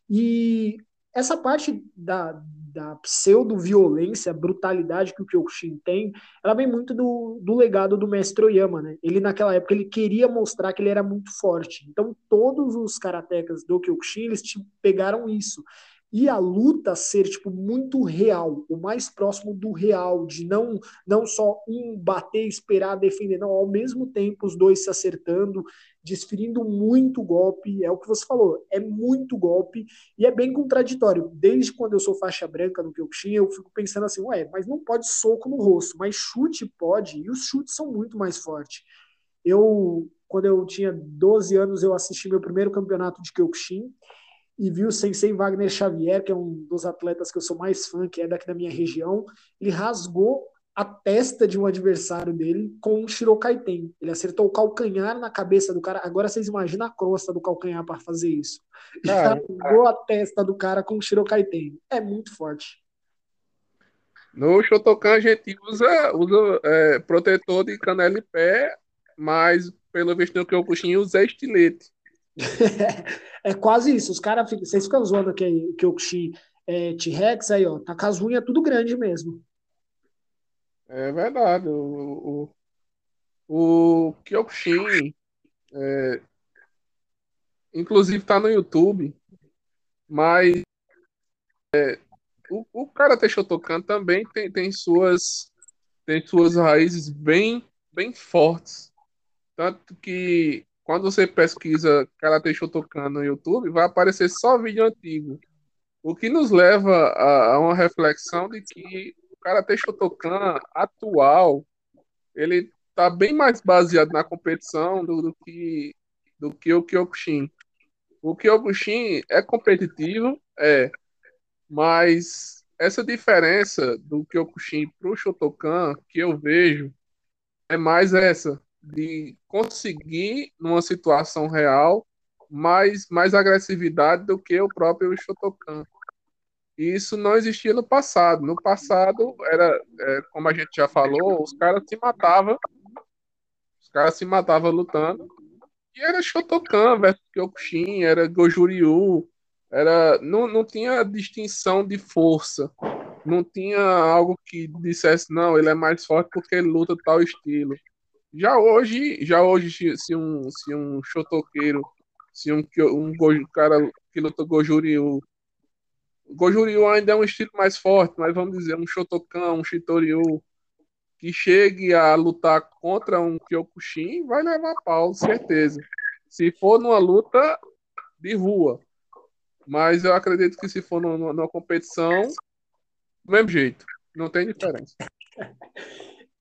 E essa parte da, da pseudo-violência, brutalidade que o Kyokushin tem, ela vem muito do, do legado do mestre Oyama, né? Ele, naquela época, ele queria mostrar que ele era muito forte. Então, todos os karatecas do Kyokushin, eles pegaram isso e a luta ser tipo muito real, o mais próximo do real, de não não só um bater, esperar, defender, não, ao mesmo tempo os dois se acertando, desferindo muito golpe, é o que você falou, é muito golpe e é bem contraditório. Desde quando eu sou faixa branca no Kyokushin, eu fico pensando assim, ué, mas não pode soco no rosto, mas chute pode, e os chutes são muito mais fortes. Eu, quando eu tinha 12 anos, eu assisti meu primeiro campeonato de Kyokushin, e vi o Sensei Wagner Xavier, que é um dos atletas que eu sou mais fã, que é daqui da minha região, ele rasgou a testa de um adversário dele com um Shirokaiten. Ele acertou o calcanhar na cabeça do cara. Agora vocês imaginam a crosta do calcanhar para fazer isso. Rasgou a testa do cara com um Shirokaiten. É muito forte. No Shotokan a gente usa, usa é, protetor de canela e pé, mas pelo visto no Kyokushin usa estilete. é quase isso. Os caras. Vocês ficam zoando que, que o Xi é T-Rex aí, ó. Tá com as unhas tudo grande mesmo. É verdade. O, o, o Kyokushin, é, inclusive tá no YouTube, mas é, o, o Karate Shotokan também tem, tem, suas, tem suas raízes bem, bem fortes. Tanto que quando você pesquisa Karate Shotokan no YouTube, vai aparecer só vídeo antigo. O que nos leva a, a uma reflexão de que o Karate Shotokan atual, ele está bem mais baseado na competição do, do, que, do que o Kyokushin. O Kyokushin é competitivo, é, mas essa diferença do Kyokushin para o Shotokan que eu vejo é mais essa de conseguir, numa situação real, mais, mais agressividade do que o próprio Shotokan. E isso não existia no passado. No passado, era, é, como a gente já falou, os caras se matavam, os caras se matavam lutando, e era Shotokan versus Kyokushin, era Gojuriu, era, não, não tinha distinção de força, não tinha algo que dissesse, não, ele é mais forte porque ele luta tal estilo. Já hoje, já hoje se um, se um chotoqueiro, se um, um, um cara que luta Gojuriu O ainda é um estilo mais forte, mas vamos dizer, um Shotokan, um Shitoryu, que chegue a lutar contra um Kyokushin, vai levar pau, certeza. Se for numa luta de rua. Mas eu acredito que se for numa, numa competição, do mesmo jeito. Não tem diferença.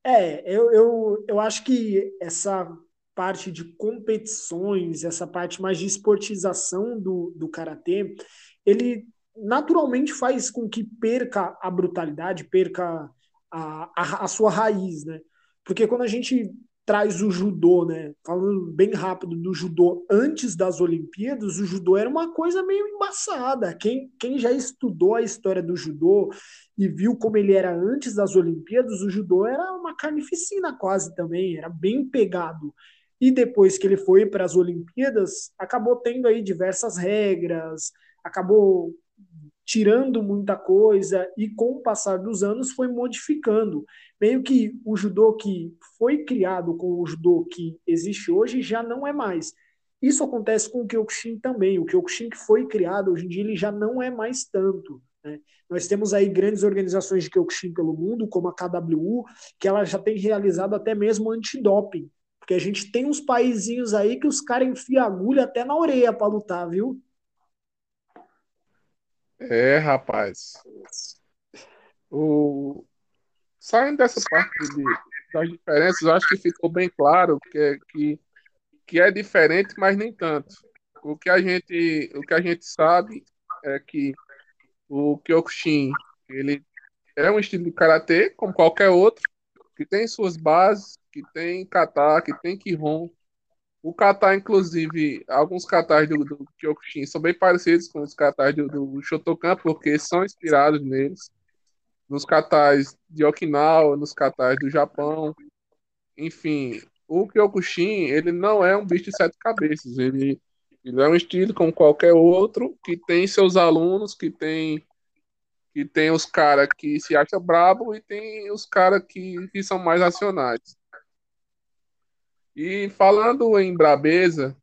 É, eu, eu, eu acho que essa parte de competições, essa parte mais de esportização do, do karatê, ele naturalmente faz com que perca a brutalidade, perca a, a, a sua raiz, né? Porque quando a gente traz o judô, né? Falando bem rápido do judô antes das Olimpíadas, o judô era uma coisa meio embaçada. Quem, quem já estudou a história do judô e viu como ele era antes das Olimpíadas, o judô era uma carnificina quase também, era bem pegado. E depois que ele foi para as Olimpíadas, acabou tendo aí diversas regras, acabou tirando muita coisa e com o passar dos anos foi modificando. Meio que o judô que foi criado com o judô que existe hoje já não é mais. Isso acontece com o Kyokushin também. O Kyokushin que foi criado hoje em dia ele já não é mais tanto. Né? Nós temos aí grandes organizações de Kyokushin pelo mundo, como a KWU, que ela já tem realizado até mesmo antidoping. Porque a gente tem uns paizinhos aí que os caras enfiam agulha até na orelha para lutar, viu? É, rapaz. O... Saindo dessa parte de, das diferenças, eu acho que ficou bem claro que, é, que, que é diferente, mas nem tanto. O que a gente, o que a gente sabe é que o Kyokushin ele é um estilo de karatê, como qualquer outro, que tem suas bases, que tem kata, que tem kihon, o kata, inclusive, alguns katas do, do Kyokushin são bem parecidos com os katas do, do Shotokan, porque são inspirados neles. Nos katas de Okinawa, nos katas do Japão. Enfim, o Kyokushin, ele não é um bicho de sete cabeças. Ele, ele é um estilo como qualquer outro, que tem seus alunos, que tem que tem os caras que se acham brabo e tem os caras que, que são mais racionais. E falando em brabeza,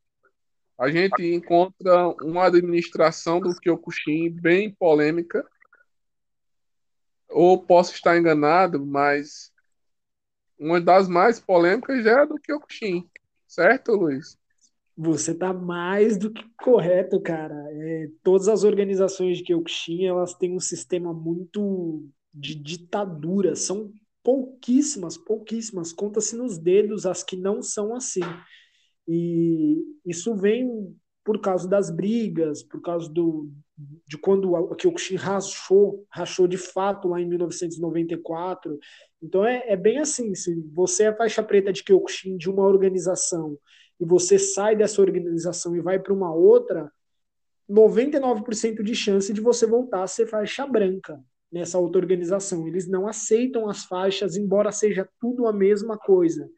a gente encontra uma administração do Kyokushin bem polêmica. Ou posso estar enganado, mas uma das mais polêmicas já é do Kyokushin. Certo, Luiz? Você está mais do que correto, cara. É, todas as organizações de Kyokushin, elas têm um sistema muito de ditadura. São pouquíssimas, pouquíssimas, conta-se nos dedos as que não são assim. E isso vem por causa das brigas, por causa do, de quando o Kyokushin rachou, rachou de fato lá em 1994. Então é, é bem assim, se você é faixa preta de Kyokushin de uma organização e você sai dessa organização e vai para uma outra, 99% de chance de você voltar a ser faixa branca nessa outra organização. Eles não aceitam as faixas, embora seja tudo a mesma coisa.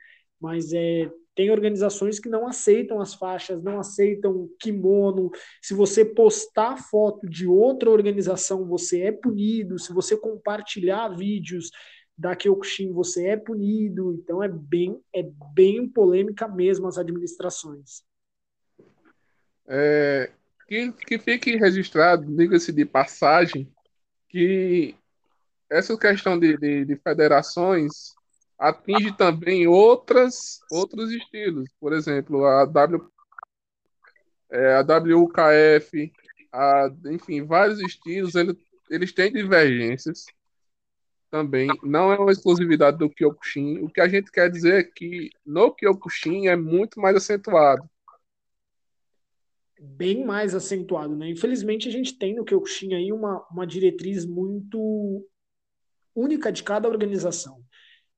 Mas é, tem organizações que não aceitam as faixas, não aceitam kimono. Se você postar foto de outra organização, você é punido. Se você compartilhar vídeos da Kyokushin, você é punido. Então é bem, é bem polêmica mesmo as administrações. É, que, que fique registrado, diga-se de passagem, que essa questão de, de, de federações atinge também outras, outros estilos. Por exemplo, a, w, é, a WKF, a, enfim, vários estilos, ele, eles têm divergências também. Não é uma exclusividade do Kyokushin. O que a gente quer dizer é que no Kyokushin é muito mais acentuado bem mais acentuado, né? Infelizmente a gente tem no Kyokushin aí uma, uma diretriz muito única de cada organização.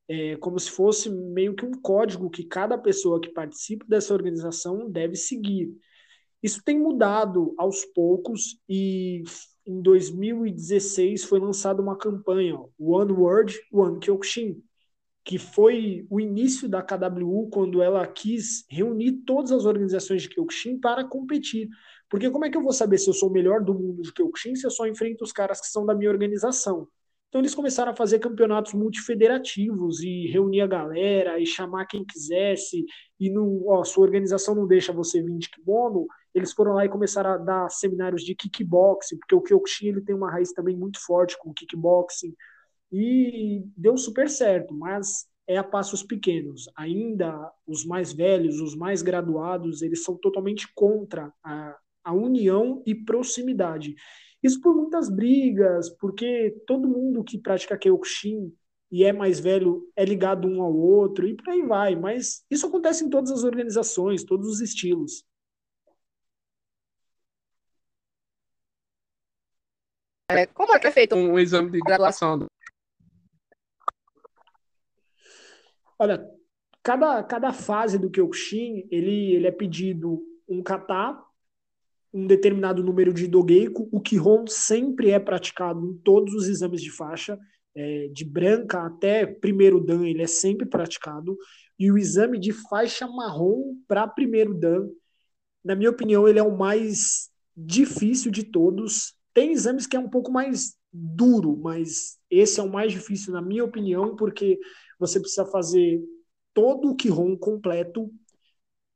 É como se fosse meio que um código que cada pessoa que participa dessa organização deve seguir. Isso tem mudado aos poucos e em 2016 foi lançada uma campanha, One World, One Kyokushin, que foi o início da KWU, quando ela quis reunir todas as organizações de Kyokushin para competir. Porque como é que eu vou saber se eu sou o melhor do mundo de Kyokushin se eu só enfrento os caras que são da minha organização? Então eles começaram a fazer campeonatos multifederativos e reunir a galera e chamar quem quisesse. E não, ó, sua organização não deixa você vir de kimono, eles foram lá e começaram a dar seminários de kickboxing, porque o Kyokushin ele tem uma raiz também muito forte com o kickboxing, e deu super certo, mas é a passos pequenos. Ainda os mais velhos, os mais graduados, eles são totalmente contra a, a união e proximidade. Isso por muitas brigas, porque todo mundo que pratica Kyokushin e é mais velho é ligado um ao outro e por aí vai. Mas isso acontece em todas as organizações, todos os estilos. É, como é que é feito um exame de graduação? Olha, cada, cada fase do Kyokushin, ele, ele é pedido um kata, um determinado número de dogeiko. O Kihon sempre é praticado em todos os exames de faixa é, de branca até primeiro dan, ele é sempre praticado. E o exame de faixa marrom para primeiro dan, na minha opinião, ele é o mais difícil de todos. Tem exames que é um pouco mais duro, mas esse é o mais difícil, na minha opinião, porque você precisa fazer todo o Kihon completo,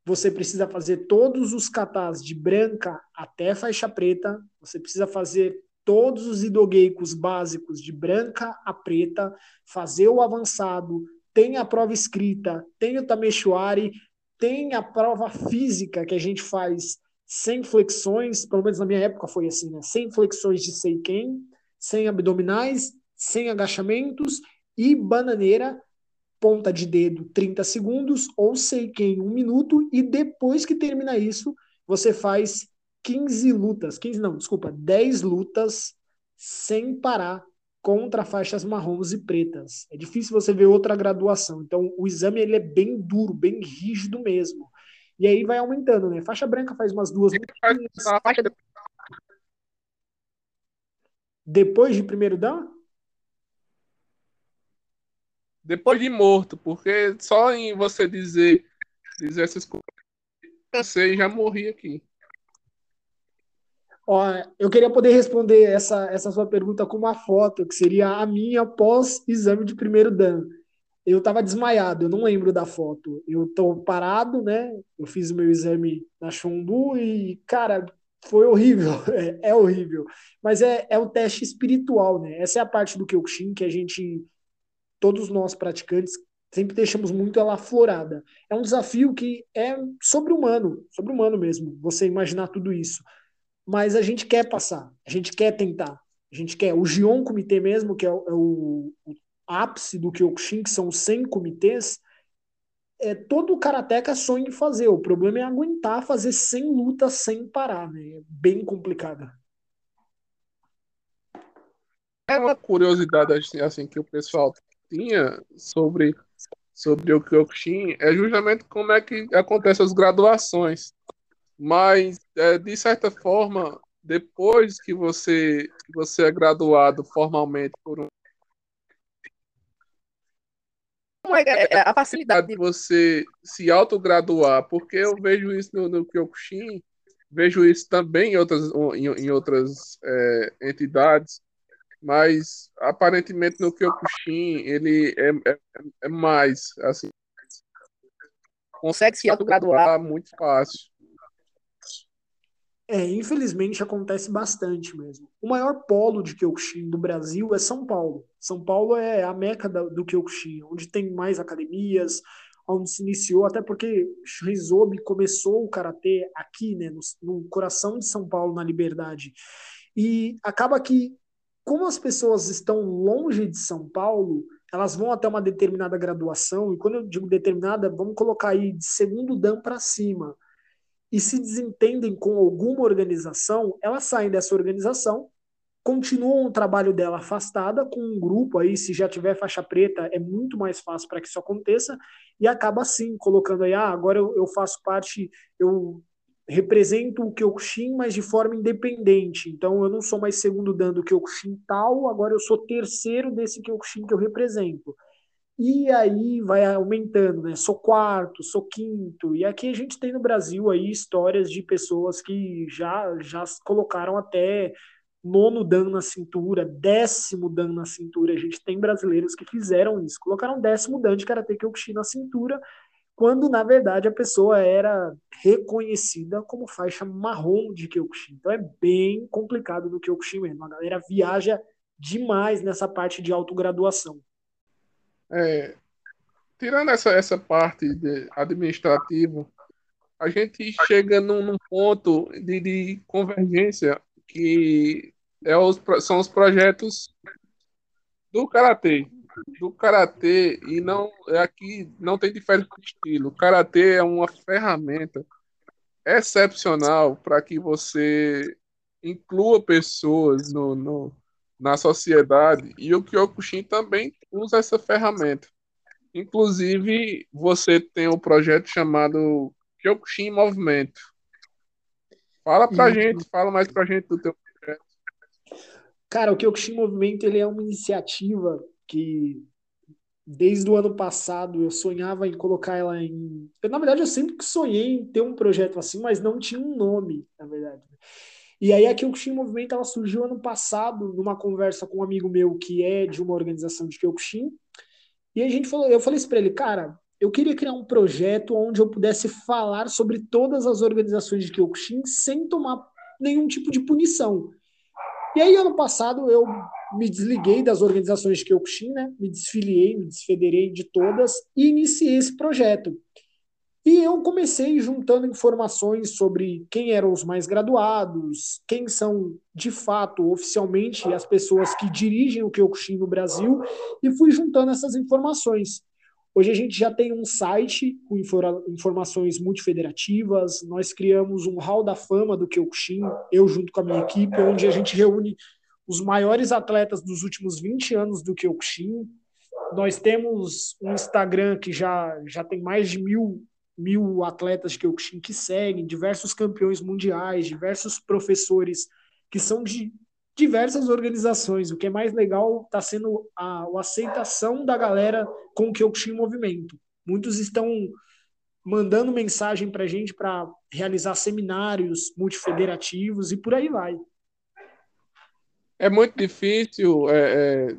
você precisa fazer todos os katas de branca até faixa preta, você precisa fazer todos os idogeicos básicos de branca a preta, fazer o avançado, tem a prova escrita, tem o Tameshuari, tem a prova física que a gente faz sem flexões, pelo menos na minha época foi assim, né? Sem flexões de Seiken, sem abdominais, sem agachamentos e bananeira, ponta de dedo 30 segundos ou Seiken 1 minuto e depois que termina isso, você faz 15 lutas, 15 não, desculpa, 10 lutas sem parar contra faixas marrons e pretas. É difícil você ver outra graduação. Então, o exame ele é bem duro, bem rígido mesmo. E aí vai aumentando, né? Faixa branca faz umas duas Depois de primeiro dan? Depois de morto, porque só em você dizer, dizer essas coisas, você já morri aqui. Ó, eu queria poder responder essa, essa sua pergunta com uma foto, que seria a minha pós-exame de primeiro dan. Eu estava desmaiado, eu não lembro da foto. Eu tô parado, né? Eu fiz o meu exame na Chumbu e, cara, foi horrível. É, é, horrível. Mas é, é o teste espiritual, né? Essa é a parte do Kyokushin que a gente, todos nós praticantes, sempre deixamos muito ela aflorada. É um desafio que é sobre-humano, sobre-humano mesmo, você imaginar tudo isso mas a gente quer passar, a gente quer tentar, a gente quer. O Gion Comitê mesmo, que é o, é o, o ápice do Kyokushin, que são 100 comitês, é, todo karateca sonha em fazer. O problema é aguentar fazer 100 lutas sem parar, né? É bem complicado. É uma curiosidade assim, assim, que o pessoal tinha sobre, sobre o Kyokushin, é justamente como é que acontecem as graduações. Mas, é, de certa forma, depois que você, que você é graduado formalmente por um. É, é, é a facilidade de você se autograduar? Porque eu vejo isso no, no Kyokushin, vejo isso também em outras, em, em outras é, entidades, mas aparentemente no Kyokushin ele é, é, é mais assim consegue se autograduar muito fácil. É, infelizmente acontece bastante mesmo. O maior polo de Kyokushin do Brasil é São Paulo. São Paulo é a meca do Kyokushin, onde tem mais academias, onde se iniciou, até porque Rizobe começou o karatê aqui, né, no, no coração de São Paulo, na Liberdade. E acaba que, como as pessoas estão longe de São Paulo, elas vão até uma determinada graduação, e quando eu digo determinada, vamos colocar aí de segundo dan para cima e se desentendem com alguma organização, elas saem dessa organização, continuam o trabalho dela afastada com um grupo aí, se já tiver faixa preta, é muito mais fácil para que isso aconteça, e acaba assim, colocando aí, ah, agora eu, eu faço parte, eu represento o Kyokushin, mas de forma independente. Então eu não sou mais segundo dando o Kyokushin tal, agora eu sou terceiro desse Kyokushin que eu represento. E aí vai aumentando, né? Sou quarto, sou quinto. E aqui a gente tem no Brasil aí histórias de pessoas que já já colocaram até nono dan na cintura, décimo dan na cintura. A gente tem brasileiros que fizeram isso, colocaram décimo dan de Karate Kyokushin na cintura quando na verdade a pessoa era reconhecida como faixa marrom de Kyokushin. Então é bem complicado no Kyokushin mesmo. A galera viaja demais nessa parte de autograduação. É, tirando essa, essa parte administrativa, a gente chega num, num ponto de, de, convergência que é os, são os projetos do Karatê. Do Karatê, e não é aqui não tem diferença de estilo. O Karatê é uma ferramenta excepcional para que você inclua pessoas no, no, na sociedade e o Kyokushin também usa essa ferramenta. Inclusive, você tem um projeto chamado Kyokushin Movimento. Fala pra Isso. gente, fala mais pra gente do teu projeto. Cara, o Kyokushin Movimento ele é uma iniciativa que desde o ano passado eu sonhava em colocar ela em. Eu, na verdade, eu sempre sonhei em ter um projeto assim, mas não tinha um nome, na verdade. E aí a Kyokushin Movimento ela surgiu ano passado numa conversa com um amigo meu que é de uma organização de Kyokushin. E a gente falou, eu falei isso para ele, cara, eu queria criar um projeto onde eu pudesse falar sobre todas as organizações de Kyokushin sem tomar nenhum tipo de punição. E aí ano passado eu me desliguei das organizações de Kyokushin, né? Me desfiliei, me desfederei de todas e iniciei esse projeto. E eu comecei juntando informações sobre quem eram os mais graduados, quem são de fato, oficialmente, as pessoas que dirigem o Kyokushin no Brasil, e fui juntando essas informações. Hoje a gente já tem um site com informações multifederativas, nós criamos um hall da fama do Kyokushin, eu junto com a minha equipe, onde a gente reúne os maiores atletas dos últimos 20 anos do Kyokushin. Nós temos um Instagram que já, já tem mais de mil mil atletas de Kyokushin que seguem, diversos campeões mundiais, diversos professores que são de diversas organizações. O que é mais legal está sendo a, a, aceitação da galera com o Kyokushin Movimento. Muitos estão mandando mensagem para a gente para realizar seminários multifederativos e por aí vai. É muito difícil é, é,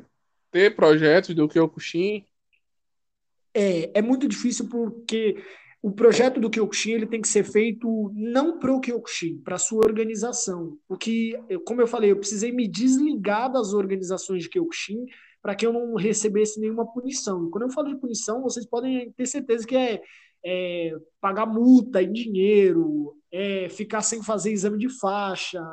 ter projetos do Kyokushin. É, é muito difícil porque o projeto do Kyokushin ele tem que ser feito não para o Kyokushin, para sua organização. O que, como eu falei, eu precisei me desligar das organizações de Kyokushin para que eu não recebesse nenhuma punição. E quando eu falo de punição, vocês podem ter certeza que é, é pagar multa em dinheiro, é ficar sem fazer exame de faixa,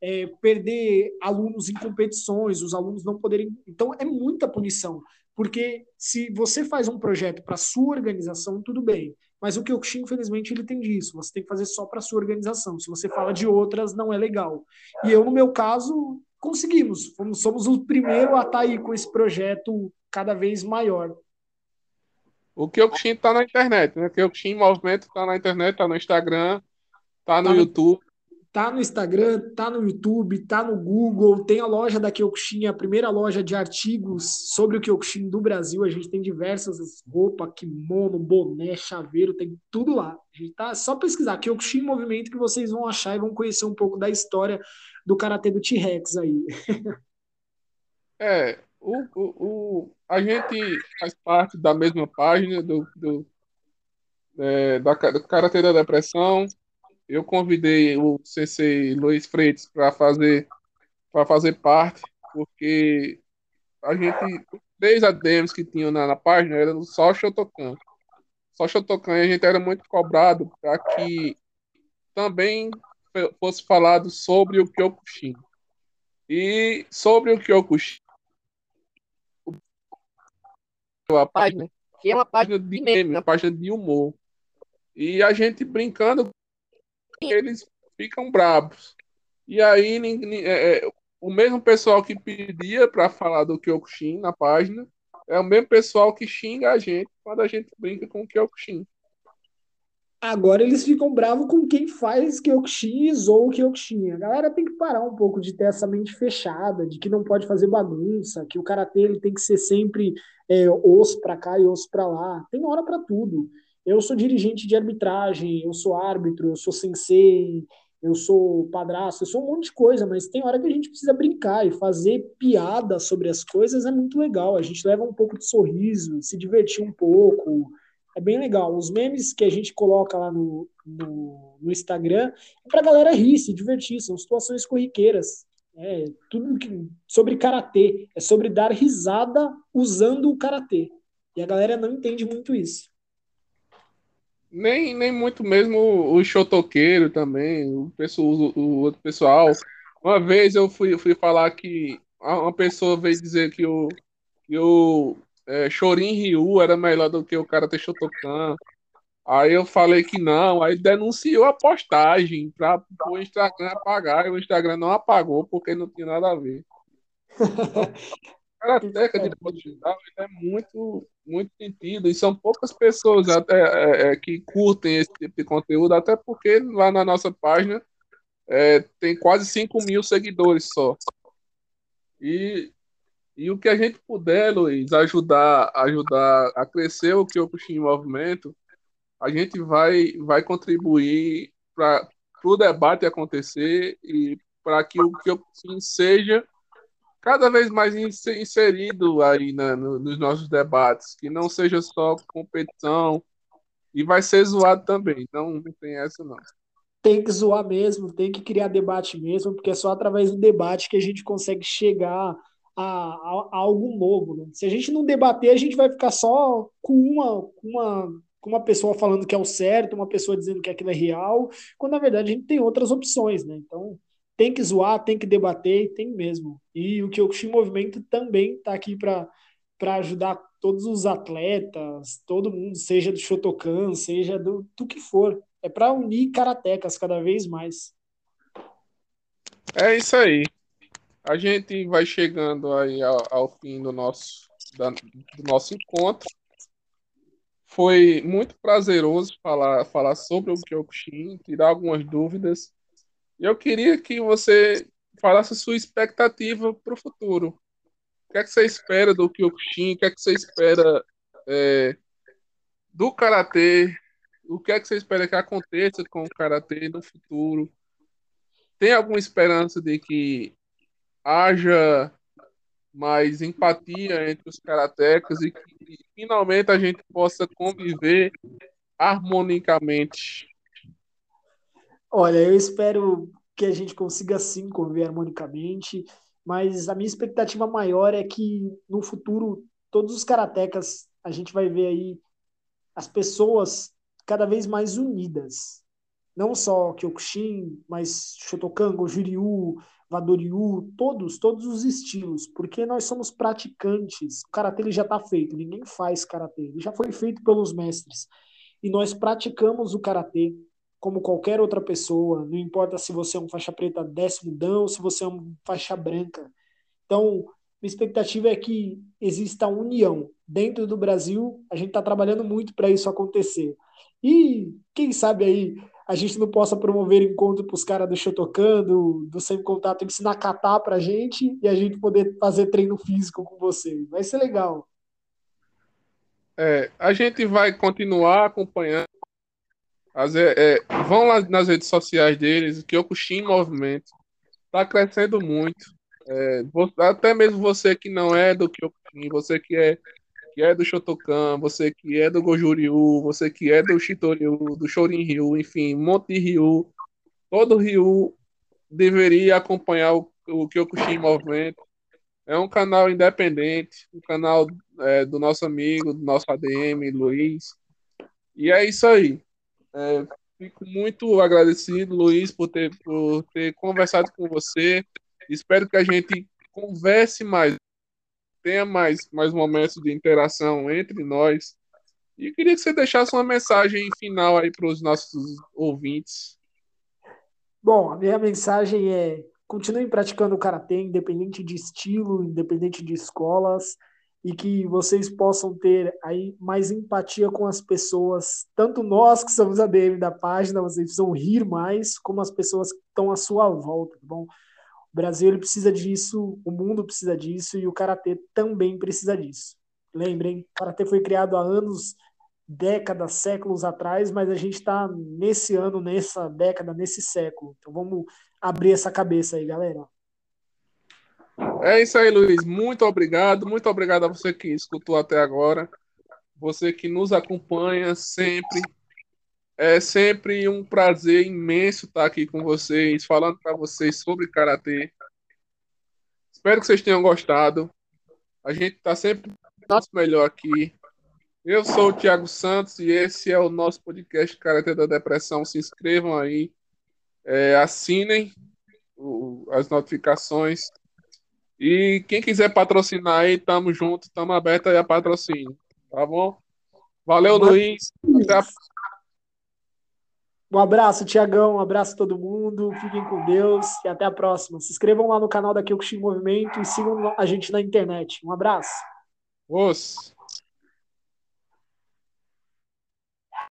é perder alunos em competições, os alunos não poderem. Então, é muita punição. Porque se você faz um projeto para sua organização, tudo bem. Mas o Kyokushin, infelizmente, ele tem disso. Você tem que fazer só para sua organização. Se você fala de outras, não é legal. E eu, no meu caso, conseguimos. Fomos, somos o primeiro a estar tá aí com esse projeto cada vez maior. O Kyokushin está na internet, né? O Kyokushin Movimento está na internet, está no Instagram, está no tá YouTube. Tá no Instagram, tá no YouTube, tá no Google, tem a loja da Kyokushin, a primeira loja de artigos sobre o Kyokushin do Brasil. A gente tem diversas roupas, kimono, boné, chaveiro, tem tudo lá. A gente tá só pesquisar Kyokushin Movimento que vocês vão achar e vão conhecer um pouco da história do karatê do T-Rex aí. É, o, o, o, a gente faz parte da mesma página do, do, é, da, do Karatê da Depressão, eu convidei o CC Luiz Freitas para fazer para fazer parte, porque a gente três ADMs que tinham na, na página eram só Shotokan. Só Shotokan e a gente era muito cobrado para que também fosse falado sobre o Kyokushin. E sobre o Kyokushin, a página, que é uma página de meme, uma página de humor. E a gente brincando eles ficam bravos. E aí é, é, o mesmo pessoal que pedia para falar do Kyokushin na página é o mesmo pessoal que xinga a gente quando a gente brinca com o Kyokushin. Agora eles ficam bravos com quem faz Kyokushin ou Kyokushin. A galera tem que parar um pouco de ter essa mente fechada, de que não pode fazer bagunça, que o karatê ele tem que ser sempre é, osso para cá e osso para lá. Tem hora para tudo. Eu sou dirigente de arbitragem, eu sou árbitro, eu sou sensei, eu sou padrasto, eu sou um monte de coisa, mas tem hora que a gente precisa brincar e fazer piada sobre as coisas é muito legal. A gente leva um pouco de sorriso, se divertir um pouco, é bem legal. Os memes que a gente coloca lá no, no, no Instagram é pra galera rir, se divertir, são situações corriqueiras. É tudo que, sobre karatê, é sobre dar risada usando o karatê. E a galera não entende muito isso. Nem, nem muito mesmo o chotoqueiro também, o, pessoal, o, outro pessoal. Uma vez eu fui, fui falar que uma pessoa veio dizer que o, que o é, Chorin Ryu era melhor do que o Karate Shotokan. Aí eu falei que não, aí denunciou a postagem para o Instagram apagar, e o Instagram não apagou porque não tinha nada a ver. A Karateka de digital é muito, muito sentido, e são poucas pessoas até é, é, que curtem esse tipo de conteúdo, até porque lá na nossa página é, tem quase 5 mil seguidores só. E e o que a gente puder, Luiz, ajudar, ajudar a crescer o Kyokushin Movimento, a gente vai, vai contribuir para o debate acontecer e para que o Kyokushin seja cada vez mais inserido aí na, no, nos nossos debates, que não seja só competição e vai ser zoado também, não, não tem essa não. Tem que zoar mesmo, tem que criar debate mesmo, porque é só através do debate que a gente consegue chegar a, a, a algo novo. Né? Se a gente não debater, a gente vai ficar só com uma, uma, com uma pessoa falando que é o certo, uma pessoa dizendo que aquilo é real, quando na verdade a gente tem outras opções. Né? Então tem que zoar, tem que debater, tem mesmo. E o Kyokushin Movimento também está aqui para ajudar todos os atletas, todo mundo, seja do Shotokan, seja do, do que for. É para unir karatecas cada vez mais. É isso aí a gente vai chegando aí ao, ao fim do nosso, da, do nosso encontro. Foi muito prazeroso falar, falar sobre o Kyokushin, tirar algumas dúvidas. Eu queria que você falasse sua expectativa para o futuro. O que é que você espera do Kyokushin? O que é que você espera é, do Karatê? O que é que você espera que aconteça com o Karatê no futuro? Tem alguma esperança de que haja mais empatia entre os karatecas e que finalmente a gente possa conviver harmonicamente. Olha, eu espero que a gente consiga sim conviver harmonicamente, mas a minha expectativa maior é que no futuro todos os karatecas a gente vai ver aí as pessoas cada vez mais unidas. Não só Kyokushin, mas Shotokan, Gojuriu, Vadoriu, todos, todos os estilos, porque nós somos praticantes. O karatê já está feito, ninguém faz karatê, ele já foi feito pelos mestres. E nós praticamos o karatê como qualquer outra pessoa, não importa se você é um faixa preta décimo ou se você é um faixa branca. Então, minha expectativa é que exista união. Dentro do Brasil, a gente está trabalhando muito para isso acontecer. E quem sabe aí a gente não possa promover encontro para os caras do Shotokan, do, do Sem Contato, ensinar a catar para a gente e a gente poder fazer treino físico com você. Vai ser legal. É, a gente vai continuar acompanhando. As, é, é, vão lá nas redes sociais deles, que Kyokushin Movimento está crescendo muito. É, até mesmo você que não é do Kyokushin, você que é que é do Shotokan, você que é do Gojuriu, você que é do Shitoryu, do Shorin Ryu, enfim, monte Ryu. Todo Ryu deveria acompanhar o, o Kyokushin Movimento. É um canal independente, um canal é, do nosso amigo, do nosso ADM, Luiz. E é isso aí. É, fico muito agradecido, Luiz, por ter, por ter conversado com você. Espero que a gente converse mais tenha mais, mais momentos de interação entre nós. E queria que você deixasse uma mensagem final aí para os nossos ouvintes. Bom, a minha mensagem é: continuem praticando o karatê, independente de estilo, independente de escolas, e que vocês possam ter aí mais empatia com as pessoas, tanto nós que somos a DM da página, vocês precisam rir mais, como as pessoas que estão à sua volta, tá bom? O Brasil ele precisa disso, o mundo precisa disso e o karatê também precisa disso. Lembrem, o karatê foi criado há anos, décadas, séculos atrás, mas a gente está nesse ano, nessa década, nesse século. Então vamos abrir essa cabeça aí, galera. É isso aí, Luiz. Muito obrigado. Muito obrigado a você que escutou até agora. você que nos acompanha sempre. É sempre um prazer imenso estar aqui com vocês, falando para vocês sobre karatê. Espero que vocês tenham gostado. A gente está sempre nosso melhor aqui. Eu sou o Thiago Santos e esse é o nosso podcast Karatê da Depressão. Se inscrevam aí, é, assinem o, as notificações. E quem quiser patrocinar aí, tamo junto, tamo aberto aí a patrocínio. Tá bom? Valeu, Mas... Luiz. A... Um abraço, Tiagão. Um abraço a todo mundo. Fiquem com Deus e até a próxima. Se inscrevam lá no canal da Kyokushin Movimento e sigam a gente na internet. Um abraço. Os.